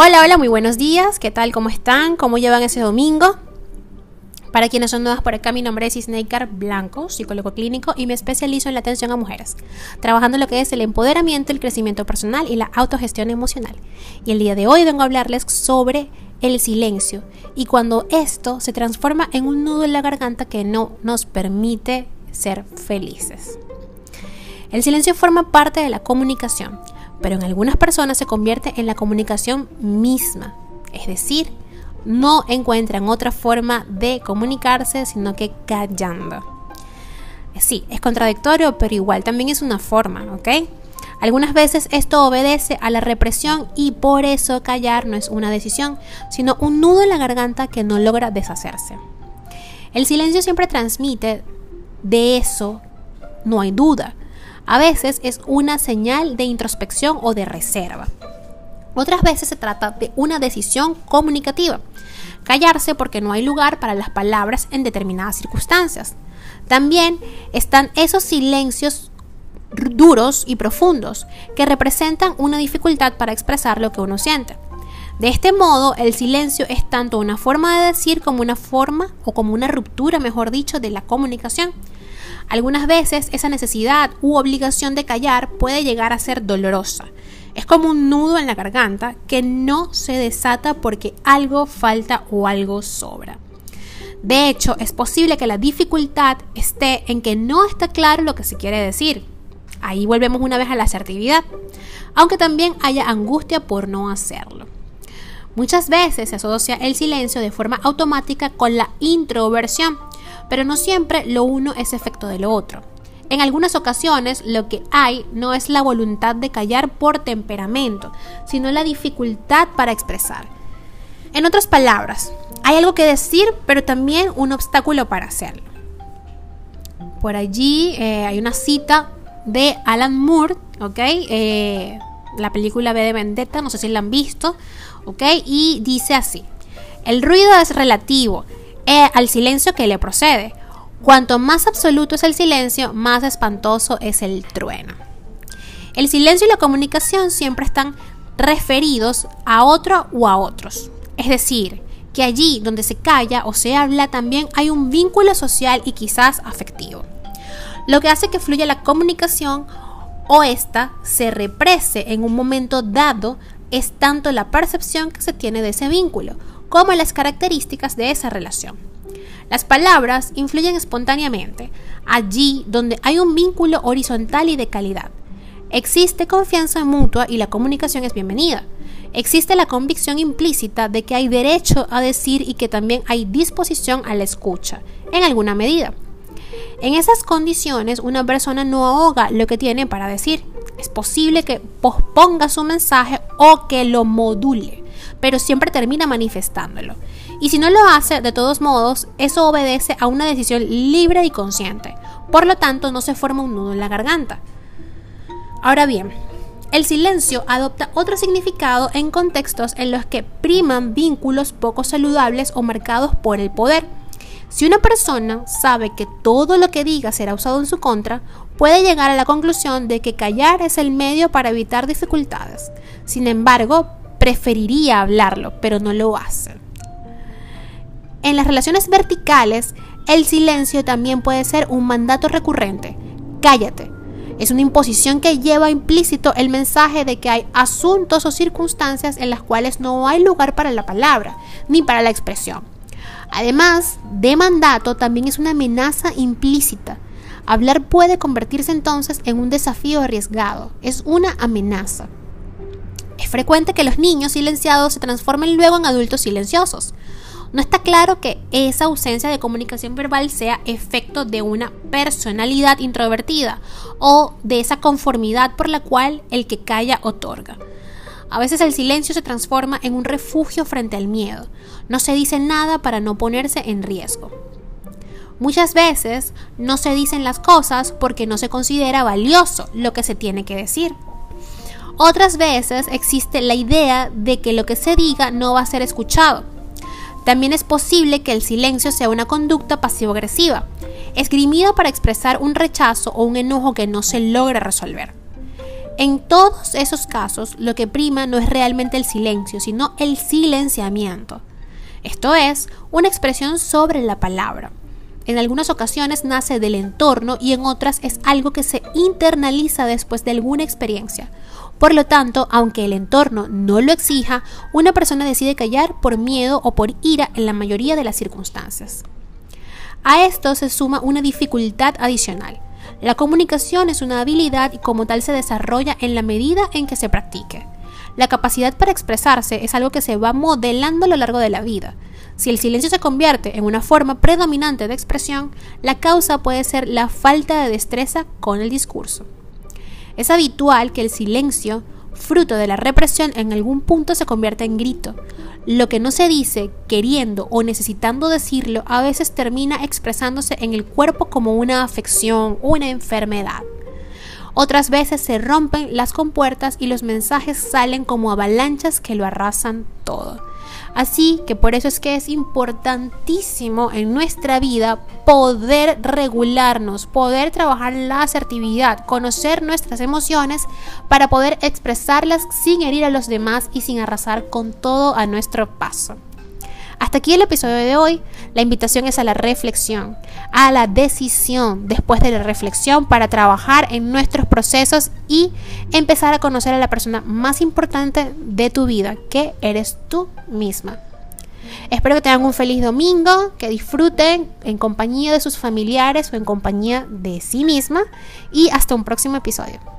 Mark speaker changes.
Speaker 1: Hola, hola, muy buenos días. ¿Qué tal? ¿Cómo están? ¿Cómo llevan ese domingo? Para quienes son nuevas por acá, mi nombre es Isneikar Blanco, psicólogo clínico y me especializo en la atención a mujeres, trabajando lo que es el empoderamiento, el crecimiento personal y la autogestión emocional. Y el día de hoy vengo a hablarles sobre el silencio y cuando esto se transforma en un nudo en la garganta que no nos permite ser felices. El silencio forma parte de la comunicación pero en algunas personas se convierte en la comunicación misma, es decir, no encuentran otra forma de comunicarse sino que callando. Sí, es contradictorio, pero igual también es una forma, ¿ok? Algunas veces esto obedece a la represión y por eso callar no es una decisión, sino un nudo en la garganta que no logra deshacerse. El silencio siempre transmite, de eso no hay duda, a veces es una señal de introspección o de reserva. Otras veces se trata de una decisión comunicativa. Callarse porque no hay lugar para las palabras en determinadas circunstancias. También están esos silencios duros y profundos que representan una dificultad para expresar lo que uno siente. De este modo, el silencio es tanto una forma de decir como una forma o como una ruptura, mejor dicho, de la comunicación. Algunas veces esa necesidad u obligación de callar puede llegar a ser dolorosa. Es como un nudo en la garganta que no se desata porque algo falta o algo sobra. De hecho, es posible que la dificultad esté en que no está claro lo que se quiere decir. Ahí volvemos una vez a la asertividad, aunque también haya angustia por no hacerlo. Muchas veces se asocia el silencio de forma automática con la introversión, pero no siempre lo uno es efecto de lo otro. En algunas ocasiones lo que hay no es la voluntad de callar por temperamento, sino la dificultad para expresar. En otras palabras, hay algo que decir, pero también un obstáculo para hacerlo. Por allí eh, hay una cita de Alan Moore, ¿ok? Eh, la película B de Vendetta, no sé si la han visto, ¿ok? Y dice así, el ruido es relativo, e al silencio que le procede. Cuanto más absoluto es el silencio, más espantoso es el trueno. El silencio y la comunicación siempre están referidos a otro o a otros. Es decir, que allí donde se calla o se habla también hay un vínculo social y quizás afectivo. Lo que hace que fluya la comunicación o ésta se represe en un momento dado es tanto la percepción que se tiene de ese vínculo como las características de esa relación. Las palabras influyen espontáneamente allí donde hay un vínculo horizontal y de calidad. Existe confianza mutua y la comunicación es bienvenida. Existe la convicción implícita de que hay derecho a decir y que también hay disposición a la escucha, en alguna medida. En esas condiciones, una persona no ahoga lo que tiene para decir. Es posible que posponga su mensaje o que lo module pero siempre termina manifestándolo. Y si no lo hace, de todos modos, eso obedece a una decisión libre y consciente. Por lo tanto, no se forma un nudo en la garganta. Ahora bien, el silencio adopta otro significado en contextos en los que priman vínculos poco saludables o marcados por el poder. Si una persona sabe que todo lo que diga será usado en su contra, puede llegar a la conclusión de que callar es el medio para evitar dificultades. Sin embargo, preferiría hablarlo, pero no lo hace. En las relaciones verticales, el silencio también puede ser un mandato recurrente. Cállate. Es una imposición que lleva implícito el mensaje de que hay asuntos o circunstancias en las cuales no hay lugar para la palabra ni para la expresión. Además de mandato, también es una amenaza implícita. Hablar puede convertirse entonces en un desafío arriesgado. Es una amenaza. Es frecuente que los niños silenciados se transformen luego en adultos silenciosos. No está claro que esa ausencia de comunicación verbal sea efecto de una personalidad introvertida o de esa conformidad por la cual el que calla otorga. A veces el silencio se transforma en un refugio frente al miedo. No se dice nada para no ponerse en riesgo. Muchas veces no se dicen las cosas porque no se considera valioso lo que se tiene que decir. Otras veces existe la idea de que lo que se diga no va a ser escuchado. También es posible que el silencio sea una conducta pasivo-agresiva, esgrimida para expresar un rechazo o un enojo que no se logra resolver. En todos esos casos, lo que prima no es realmente el silencio, sino el silenciamiento. Esto es, una expresión sobre la palabra. En algunas ocasiones nace del entorno y en otras es algo que se internaliza después de alguna experiencia. Por lo tanto, aunque el entorno no lo exija, una persona decide callar por miedo o por ira en la mayoría de las circunstancias. A esto se suma una dificultad adicional. La comunicación es una habilidad y como tal se desarrolla en la medida en que se practique. La capacidad para expresarse es algo que se va modelando a lo largo de la vida. Si el silencio se convierte en una forma predominante de expresión, la causa puede ser la falta de destreza con el discurso. Es habitual que el silencio, fruto de la represión, en algún punto se convierta en grito. Lo que no se dice, queriendo o necesitando decirlo, a veces termina expresándose en el cuerpo como una afección una enfermedad. Otras veces se rompen las compuertas y los mensajes salen como avalanchas que lo arrasan todo. Así que por eso es que es importantísimo en nuestra vida poder regularnos, poder trabajar la asertividad, conocer nuestras emociones para poder expresarlas sin herir a los demás y sin arrasar con todo a nuestro paso. Hasta aquí el episodio de hoy. La invitación es a la reflexión, a la decisión después de la reflexión para trabajar en nuestros procesos y empezar a conocer a la persona más importante de tu vida, que eres tú misma. Espero que tengan un feliz domingo, que disfruten en compañía de sus familiares o en compañía de sí misma y hasta un próximo episodio.